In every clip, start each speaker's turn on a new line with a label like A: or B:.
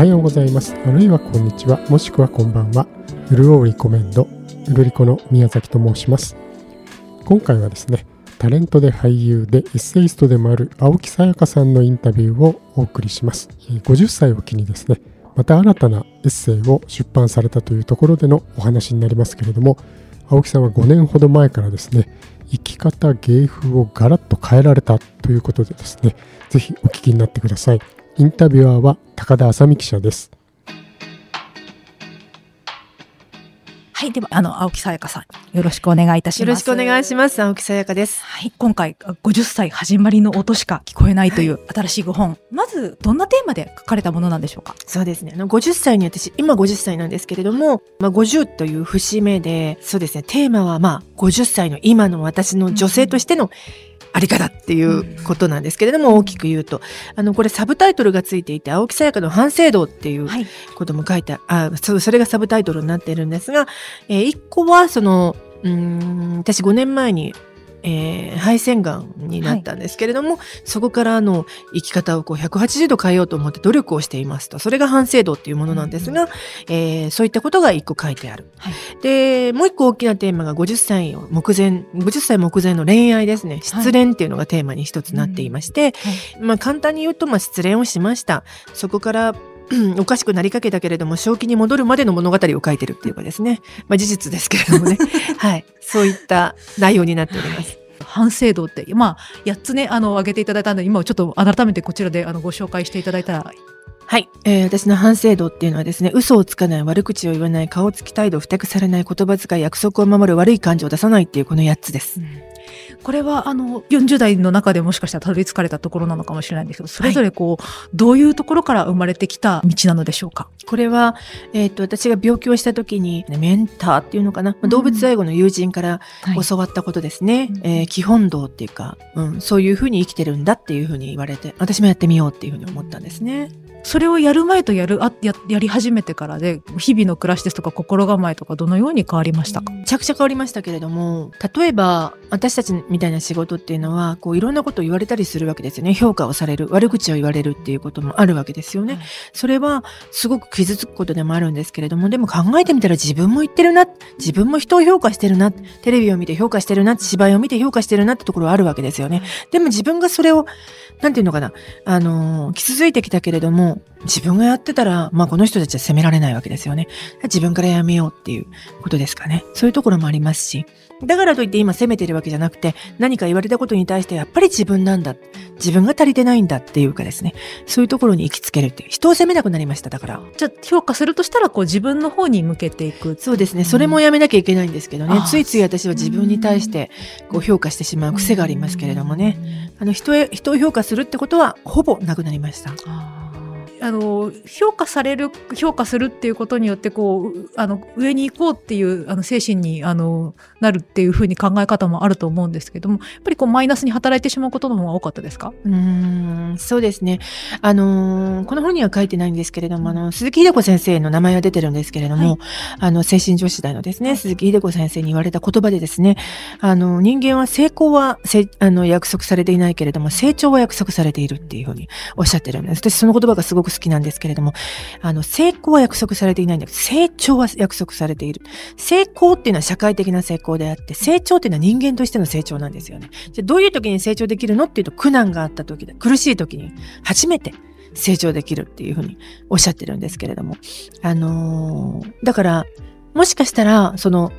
A: はようございます。あるいはこんにちは。もしくはこんばんは。うるおうリコメンドうるりこの宮崎と申します。今回はですねタレントで俳優でエッセイストでもある青木さやかさんのインタビューをお送りします。50歳を機にですねまた新たなエッセイを出版されたというところでのお話になりますけれども青木さんは5年ほど前からですね生き方芸風をガラッと変えられたということでですねぜひお聞きになってください。インタビュアーは高田麻美記者です
B: はい。では、あの、青木さやかさん、よろしくお願いいたします。
C: よろしくお願いします。青木さやかです。
B: はい。今回、50歳始まりの音しか聞こえないという新しいご本。はい、まず、どんなテーマで書かれたものなんでしょうか？
C: そうですね。あの、50歳に私、今50歳なんですけれども、まあ、50という節目で、そうですね、テーマは、まあ、50歳の今の私の女性としての、うんあり方っていうことなんですけれども、大きく言うと、あの、これサブタイトルがついていて、青木さやかの反省道っていうことも書いて、はい、あそ、それがサブタイトルになっているんですが、えー、一個は、その、うん、私5年前にえー、肺腺がんになったんですけれども、はい、そこからの生き方をこう180度変えようと思って努力をしていますと。それが反省度っていうものなんですが、うん、えー、そういったことが一個書いてある。はい、で、もう一個大きなテーマが50歳を目前、50歳目前の恋愛ですね。失恋っていうのがテーマに一つなっていまして、はいまあ簡単に言うと、まあ失恋をしました。そこからおかしくなりかけたけれども、正気に戻るまでの物語を書いてるっていうかですね。まあ事実ですけれどもね。はい。そういった内容になっております。
B: 反省度って、まあ、8つね、あの、挙げていただいたので、今ちょっと改めてこちらであのご紹介していただいたら
C: はい、えー、私の反省度っていうのはですね、嘘をつかない、悪口を言わない、顔つき態度、ふてくされない、言葉遣い、約束を守る、悪い感情を出さないっていうこの8つです。うん
B: これはあの40代の中でもしかしたらたどり着かれたところなのかもしれないんですけどそれぞれこう、はい、どういうところから生まれてきた道なのでしょうか？
C: これは、えーと、私が病気をした時に、ね、メンターっていうのかな、うん、動物愛護の友人から教わったことですね、はい、えー、基本道っていうか、うん、そういうふうに生きてるんだっていうふうに言われて私もやってみようっていうふうに思ったんですね。
B: それをやる前とやるあややり始めてからで日々の暮らしですとか心構えとかどのように変わりましたか？
C: めちゃくちゃ変わりましたけれども例えば私たちみたいな仕事っていうのはこういろんなことを言われたりするわけですよね評価をされる悪口を言われるっていうこともあるわけですよね、はい、それはすごく傷つくことでもあるんですけれどもでも考えてみたら自分も言ってるな自分も人を評価してるなテレビを見て評価してるな芝居を見て評価してるなってところはあるわけですよねでも自分がそれをなんていうのかなあの傷ついてきたけれども自分がやってたら、まあこの人たちは責められないわけですよね。自分からやめようっていうことですかね。そういうところもありますし。だからといって今責めてるわけじゃなくて、何か言われたことに対してやっぱり自分なんだ。自分が足りてないんだっていうかですね。そういうところに行きつけるっていう。人を責めなくなりました、だから。
B: じゃあ評価するとしたら、こう自分の方に向けていく。
C: そうですね。それもやめなきゃいけないんですけどね。ついつい私は自分に対してこう評価してしまう癖がありますけれどもね。あの人へ、人を評価するってことはほぼなくなりました。
B: あの評価される評価するっていうことによってこうあの上に行こうっていうあの精神にあのなるっていうふうに考え方もあると思うんですけどもやっぱりこうマイナスに働いてしまうことの方が多かったですか？
C: うんそうですね。あのこの本には書いてないんですけれどもあの鈴木秀子先生の名前は出てるんですけれども、はい、あの精神女子大のですね、はい、鈴木秀子先生に言われた言葉でですねあの人間は成功はせあの約束されていないけれども成長は約束されているっていうふうにおっしゃってるんです。私その言葉がすごく好きなんですけれども、あの、成功は約束されていないんだけど、成長は約束されている。成功っていうのは社会的な成功であって、成長っていうのは人間としての成長なんですよね。じゃどういう時に成長できるのっていうと、苦難があった時で、苦しい時に初めて成長できるっていうふうにおっしゃってるんですけれども。あのー、だから、もしかしたら、その、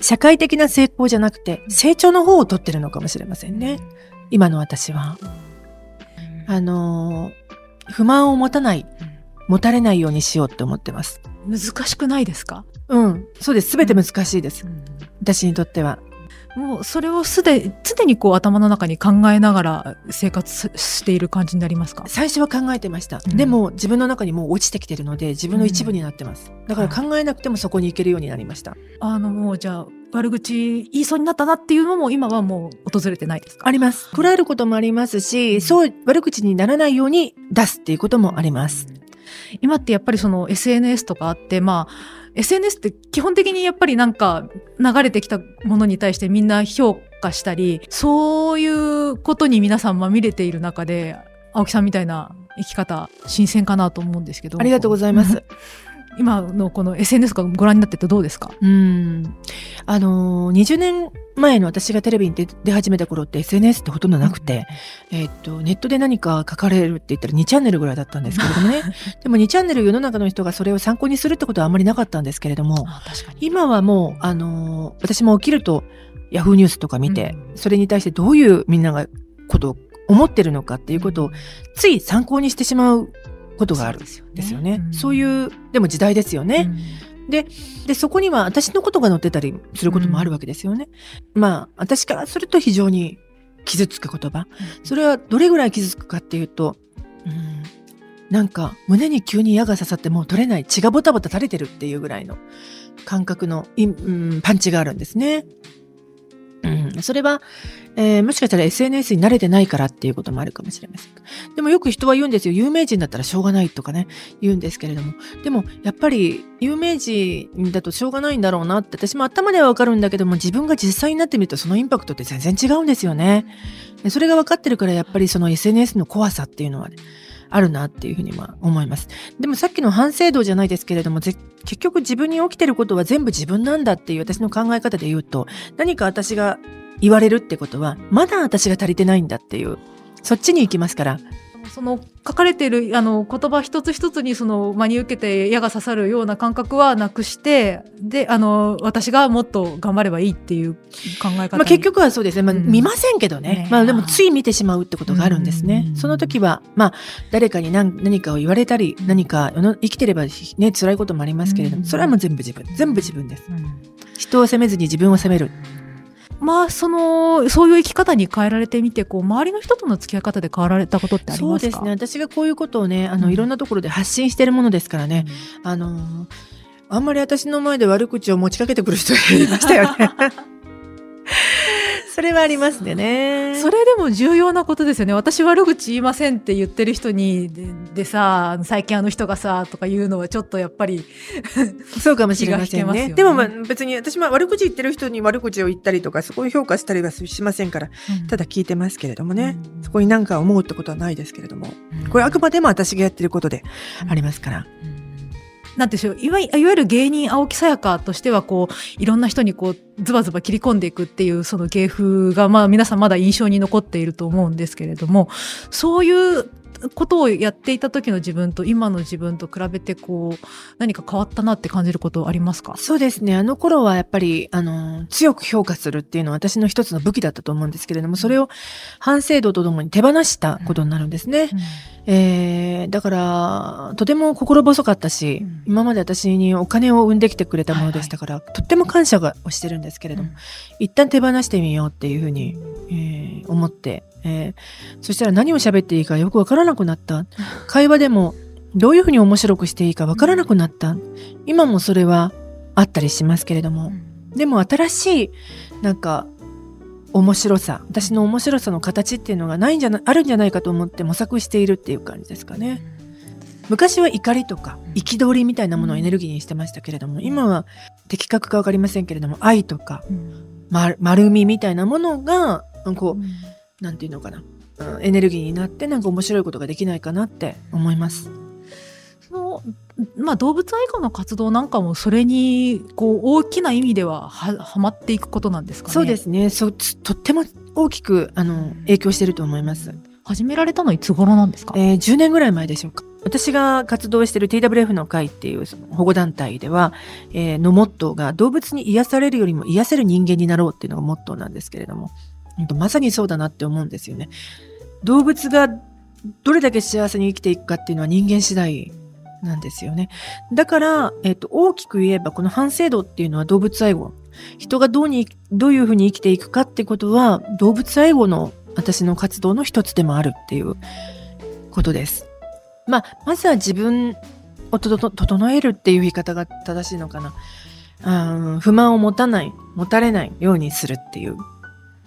C: 社会的な成功じゃなくて、成長の方を取ってるのかもしれませんね。今の私は。あのー不満を持たない、持たれないようにしようって思ってます。
B: 難しくないですか？
C: うん、そうです。すべて難しいです。うん、私にとっては。
B: もうそれをすで常にこう頭の中に考えながら生活している感じになりますか？
C: 最初は考えてました、うん、でも自分の中にもう落ちてきてるので自分の一部になってます、うん、だから考えなくてもそこに行けるようになりました、
B: あのもうじゃあ悪口言いそうになったなっていうのも今はもう訪れてないですか？
C: あります。こらえることもありますし、そう悪口にならないように出すっていうこともあります。
B: 今ってやっぱりその SNS とかあって、まあ、SNS って基本的にやっぱりなんか流れてきたものに対してみんな評価したり、そういうことに皆さんまみれている中で、青木さんみたいな生き方新鮮かなと思うんですけど
C: ありがとうございます。
B: 今のこの SNS とかご覧になっててどうですか？
C: うん。あのー、20年前の私がテレビに出出始めた頃って SNS ってほとんどなくて、えーっと、ネットで何か書かれるって言ったら2チャンネルぐらいだったんですけれどもね。でも2チャンネル世の中の人がそれを参考にするってことはあんまりなかったんですけれども、今はもう、あのー私も起きるとヤフーニュースとか見て、
B: うん。
C: それに対してどういうみんながことを思ってるのかっていうことをつい参考にしてしまうことがあるん
B: そう
C: ですよね。
B: ん
C: そういう、でも時代ですよね。で、そこには私のことが載ってたりすることもあるわけですよね。まあ、私からすると非常に傷つく言葉。それはどれぐらい傷つくかっていうと、うん、なんか胸に急に矢が刺さってもう取れない血がボタボタ垂れてるっていうぐらいの感覚のい、うん、パンチがあるんですね。うん、それは、えーもしかしたら SNS に慣れてないからっていうこともあるかもしれません。でもよく人は言うんですよ。有名人だったらしょうがないとかね、言うんですけれども。でも、やっぱり有名人だとしょうがないんだろうなって私も頭ではわかるんだけども、自分が実際になってみるとそのインパクトって全然違うんですよね。それが分かってるからやっぱりその SNS の怖さっていうのはね、あるなっていうふうにまあ思います。でもさっきの反省度じゃないですけれども、結局自分に起きてることは全部自分なんだっていう私の考え方で言うと、何か私が言われるってことは、まだ私が足りてないんだっていう、そっちに行きますから。
B: その書かれているあの言葉一つ一つにその真に受けて矢が刺さるような感覚はなくしてであの私がもっと頑張ればいいっていう考え方に
C: まあ、結局はそうですね。まあ、
B: うん
C: 見ませんけどね。
B: ね
C: まあでもつい見てしまうってことがあるんですね。
B: うん
C: その時は、まあ誰かに何何かを言われたり、何か生きてればね、辛いこともありますけれども、
B: うん
C: それはもう全部自分。全部自分です。
B: うん
C: 人を責めずに自分を責める。
B: まあそのそういう生き方に変えられてみてこう周りの人との付き合い方で変わられたことってありますか？
C: そうですね。私がこういうことをね、あの、
B: うん
C: いろんなところで発信してるものですからね。あのーあんまり私の前で悪口を持ちかけてくる人がいましたよね。それはありますでね。
B: それでも重要なことですよね私悪口言いませんって言ってる人にででさ最近あの人がさとか言うのはちょっとやっぱり
C: そうかもしれませんね。
B: ね
C: でもまあ別に私も悪口言ってる人に悪口を言ったりとか、そこを評価したりはしませんから、ただ聞いてますけれどもね。
B: うん
C: そこに何か思うってことはないですけれども。これあくまでも私がやってることでありますから。
B: なんていうんでしょういわいいわゆる芸人青木さやかとしてはこういろんな人にこうズバズバ切り込んでいくっていうその芸風がまあ皆さんまだ印象に残っていると思うんですけれどもそういうことをやっていた時の自分と今の自分と比べてこう何か変わったなって感じることありますか？
C: そうですね。あの頃はやっぱり、あの、強く評価するっていうのは私の一つの武器だったと思うんですけれども、それを反省度とともに手放したことになるんですね。えー、だから、とても心細かったし、
B: うん。
C: 今まで私にお金を生んできてくれたものでしたから、とっても感謝がをしてるんですけれども、一旦手放してみようっていうふうに、えー思って、えーそしたら何を喋っていいかよくわからなくなった。会話でもどういうふうに面白くしていいかわからなくなった。今もそれはあったりしますけれども、でも新しい、なんか、面白さ、私の面白さの形っていうのがないんじゃな、あるんじゃないかと思って模索しているっていう感じですかね。昔は怒りとか憤りみたいなものをエネルギーにしてましたけれども、今は的確かわかりませんけれども、愛とか、ま、丸みみたいなものが、こう、なんていうのかな、うんエネルギーになってなんか面白いことができないかなって思います。
B: そのまあ、動物愛護の活動なんかもそれにこう大きな意味ではははまっていくことなんですかね。
C: そうですね。そとっても大きく、あの、影響してると思います。
B: 始められたのいつ頃なんですか、
C: えー10年ぐらい前でしょうか。私が活動している TWF の会っていう保護団体では、えーのモットーが動物に癒されるよりも癒せる人間になろうっていうのがモットーなんですけれども、まさにそうだなって思うんですよね。動物がどれだけ幸せに生きていくかっていうのは人間次第なんですよね。だから、えっ、と、大きく言えばこの反省度っていうのは動物愛護。人がどうに、どういうふうに生きていくかってことは動物愛護の私の活動の一つでもあるっていうことです。まあ、まずは自分を整えるっていう言い方が正しいのかな。うん不満を持たない、持たれないようにするっていう。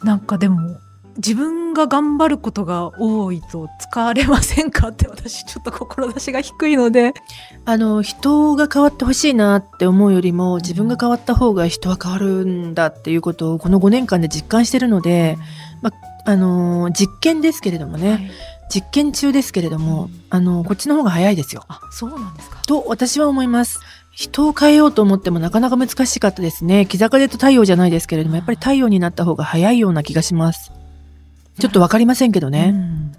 B: なんかでも自分が頑張ることが多いと疲れませんかって私ちょっと志が低いので。
C: あの、人が変わってほしいなって思うよりも、自分が変わった方が人は変わるんだっていうことをこの5年間で実感してるので、あの、実験ですけれどもね、実験中ですけれども、あの、こっちの方が早いですよ。
B: あそうなんですか
C: と私は思います。人を変えようと思ってもなかなか難しかったですね。木坂でと太陽じゃないですけれども、やっぱり太陽になった方が早いような気がします。ちょっとわかりませんけどね。
B: うん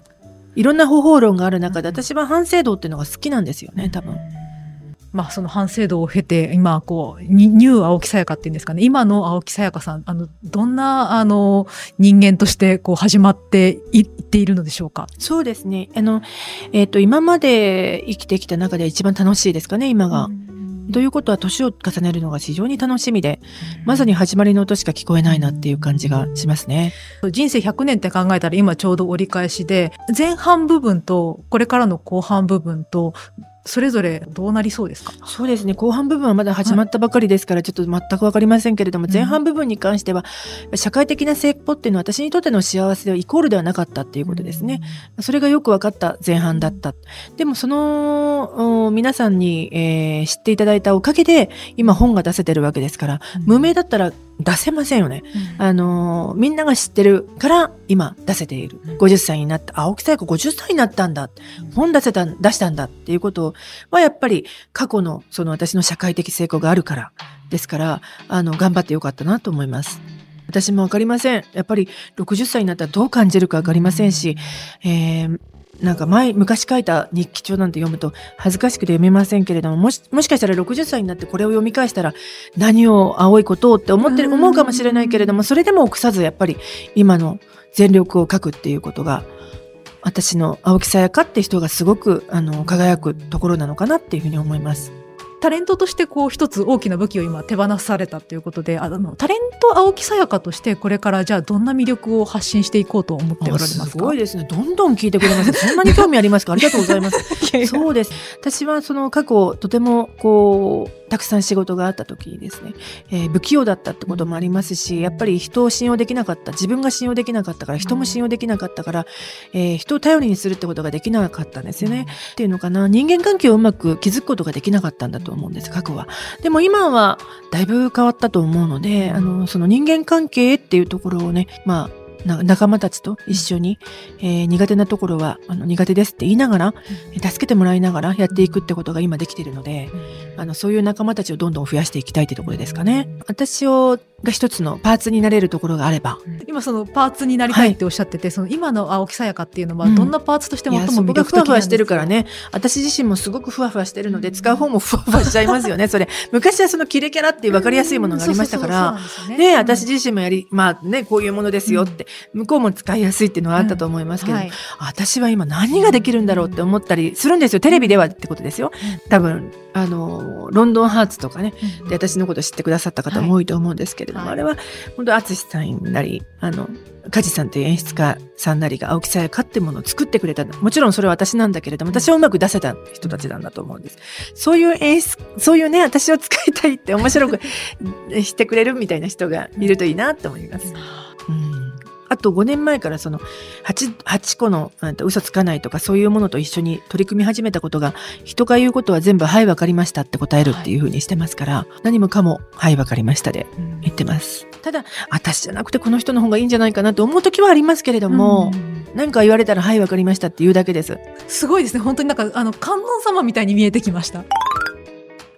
C: いろんな方法論がある中で、私は反省道っていうのが好きなんですよね、多分。
B: まあその反省度を経て今こうニニュー青木さやかっていうんですかね今の青木さやかさんあのどんなあの人間としてこう始まっていっているのでしょうか
C: そうですね。あの、えっ、と、今まで生きてきた中で一番楽しいですかね、今が。ということは、年を重ねるのが非常に楽しみで、まさに始まりの音しか聞こえないなっていう感じがしますね。
B: 人生100年って考えたら今ちょうど折り返しで前半部分とこれからの後半部分とそれぞれどうなりそうですか？
C: そうですね。後半部分はまだ始まったばかりですから、ちょっと全くわかりませんけれども、
B: うん
C: 前半部分に関しては、社会的な成功っていうのは私にとっての幸せではイコールではなかったっていうことですね。それがよく分かった前半だった。でもそのお皆さんに、えー知っていただいたおかげで今本が出せてるわけですから、無名だったら出せませんよね。あのーみんなが知ってるから今出せている。50歳になった。青木さやか50歳になったんだ。本出せた、出したんだっていうことはやっぱり過去のその私の社会的成功があるから。ですから、あの、頑張ってよかったなと思います。私もわかりません。やっぱり60歳になったらどう感じるかわかりませんし、えーなんか前、昔書いた日記帳なんて読むと恥ずかしくて読めませんけれども、もし、もしかしたら60歳になってこれを読み返したら何を青いことをって思ってる、
B: うん
C: 思うかもしれないけれども、それでも臆さずやっぱり今の全力を書くっていうことが、私の青木さやかって人がすごくあの輝くところなのかなっていうふうに思います。
B: タレントとしてこう一つ大きな武器を今手放されたということであのタレント青木さやかとしてこれからじゃあどんな魅力を発信していこうと思っておられますか？
C: すごいですね。どんどん聞いてくれます。そんなに興味ありますか？ありがとうございます。そうです。私はその過去とてもこうたくさん仕事があった時にですね、えー不器用だったってこともありますし、やっぱり人を信用できなかった、自分が信用できなかったから、人も信用できなかったから、えー人を頼りにするってことができなかったんですよね。っていうのかな、人間関係をうまく築くことができなかったんだと思うんです、過去は。でも今はだいぶ変わったと思うので、あの、その人間関係っていうところをね、まあ、仲間たちと一緒に、えー苦手なところはあの苦手ですって言いながら、助けてもらいながらやっていくってことが今できているので、あのそういう仲間たちをどんどん増やしていきたいってところですかね。私をが一つのパーツになれるところがあれば、
B: 今そのパーツになりたいっておっしゃってて、その今の青木さやかっていうのは
C: うん。
B: どんなパーツとして最も魅力的なんですか
C: ふわふわしてるからね。私自身もすごくふわふわしてるので、使う方もふわふわしちゃいますよね、それ。昔はそのキレキャラっていう分かりやすいものがありましたから、ね、私自身もやり、まあね、こういうものですよって、向こうも使いやすいっていうのはあったと思いますけど、
B: はい
C: 私は今何ができるんだろうって思ったりするんですよ。テレビではってことですよ。多分、あの、ロンドンハーツとかね、で、私のこと知ってくださった方も多いと思うんですけれども、
B: はい
C: あれは、本当淳さんなり、あの、梶さんという演出家さんなりが青木さやかってものを作ってくれた。もちろんそれは私なんだけれども、私をうまく出せた人たちなんだと思うんです。そういう演出、そういうね、私を使いたいって面白く してくれるみたいな人がいるといいなって思います。うんあと5年前からその 8, 8個の嘘つかないとかそういうものと一緒に取り組み始めたことが人が言うことは全部はいわかりましたって答えるっていう風にしてますから、何もかもはいわかりましたで言ってます。ただ私じゃなくてこの人の方がいいんじゃないかなと思う時はありますけれども、何か言われたらはいわかりましたって言うだけです。
B: すごいですね本当になんかあの観音様みたいに見えてきました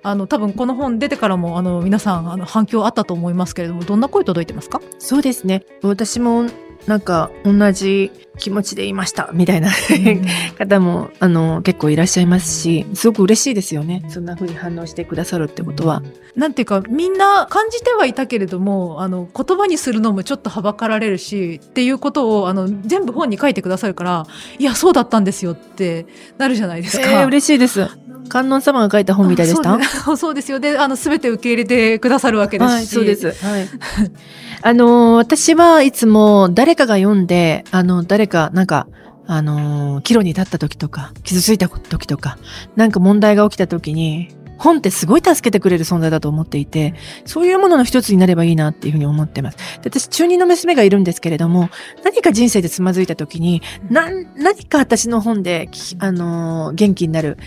B: あの多分この本出てからもあの皆さんあの反響あったと思いますけれどもどんな声届いてますか？
C: そうですね。私もなんか同じ気持ちでいましたみたいな 方もあの結構いらっしゃいますし、すごく嬉しいですよね。そんな風に反応してくださるってことは。
B: なんていうかみんな感じてはいたけれどもあの言葉にするのもちょっとはばかられるしっていうことをあの全部本に書いてくださるからいやそうだったんですよってなるじゃないですか。
C: えー、嬉しいです。観音様が書いた本みたいでした？
B: あそうで そうですよであの全て受け入れてくださるわけですし、
C: はい、そうです。はい。あのー私はいつも誰かが読んで、あの、誰か、なんか、あのー岐路に立った時とか、傷ついた時とか、なんか問題が起きた時に、本ってすごい助けてくれる存在だと思っていて、そういうものの一つになればいいなっていうふうに思ってます。で私、中二の娘がいるんですけれども、何か人生でつまずいた時に、な、何か私の本で、あのー元気になる、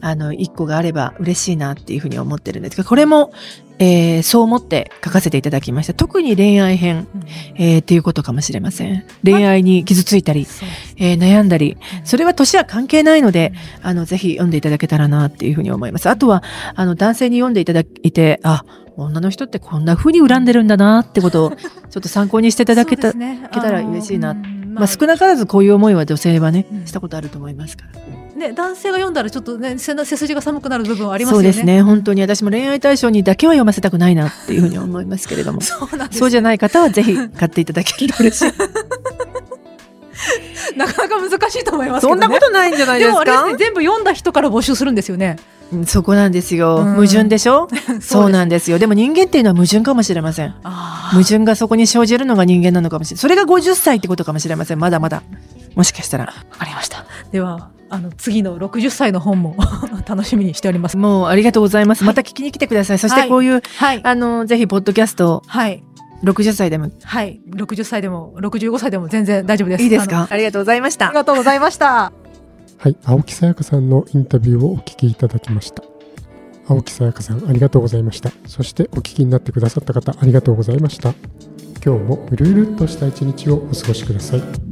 C: あの、一個があれば嬉しいなっていうふうに思ってるんですけど、これも、えーそう思って書かせていただきました。特に恋愛編、えーっていうことかもしれません。恋愛に傷ついたり、えー悩んだり、
B: うん
C: それは年は関係ないので、あの、ぜひ読んでいただけたらなっていうふうに思います。あとは、あの、男性に読んでいただいて、あ、女の人ってこんな風に恨んでるんだなってことを、ちょっと参考にしていただけた、
B: ね
C: けたら嬉しいなまあ少なからずこういう思いは女性はね、
B: うん
C: したことあると思いますから。
B: ね、男性が読んだらちょっとね背背筋が寒くなる部分はありますよね。
C: そうですね。本当に私も恋愛対象にだけは読ませたくないなっていうふうに思いますけれども。
B: そうなんです
C: そうじゃない方はぜひ買っていただけると嬉しい。
B: なかなか難しいと思いますね。
C: そんなことないんじゃないで
B: ですもあれです
C: か
B: ね、全部読んだ人から募集するんですよね。
C: うんそこなんですよ。
B: うん
C: 矛盾でしょ？そう
B: です
C: なんですよ。でも人間っていうのは矛盾かもしれません。
B: あ
C: 矛盾がそこに生じるのが人間なのかもしれない。それが50歳ってことかもしれません。まだまだ。もしかしたら。
B: わかりました。では、あの次の60歳の本も 楽しみにしております。
C: もうありがとうございます。
B: はい
C: また聞きに来てください。そし
B: はい
C: てこういう、
B: はい。
C: あの、ぜひ、ポッドキャスト、
B: はい。
C: 60歳でも
B: はい。60歳でも65歳でも全然大丈夫です。
C: いいですか？ありがとうございました
B: あり。がとうございました。
A: はい、青木さやかさんのインタビューをお聞きいただきました。青木さやかさん、ありがとうございました。そしてお聞きになってくださった方、ありがとうございました。今日もゆるゆるっとした一日をお過ごしください。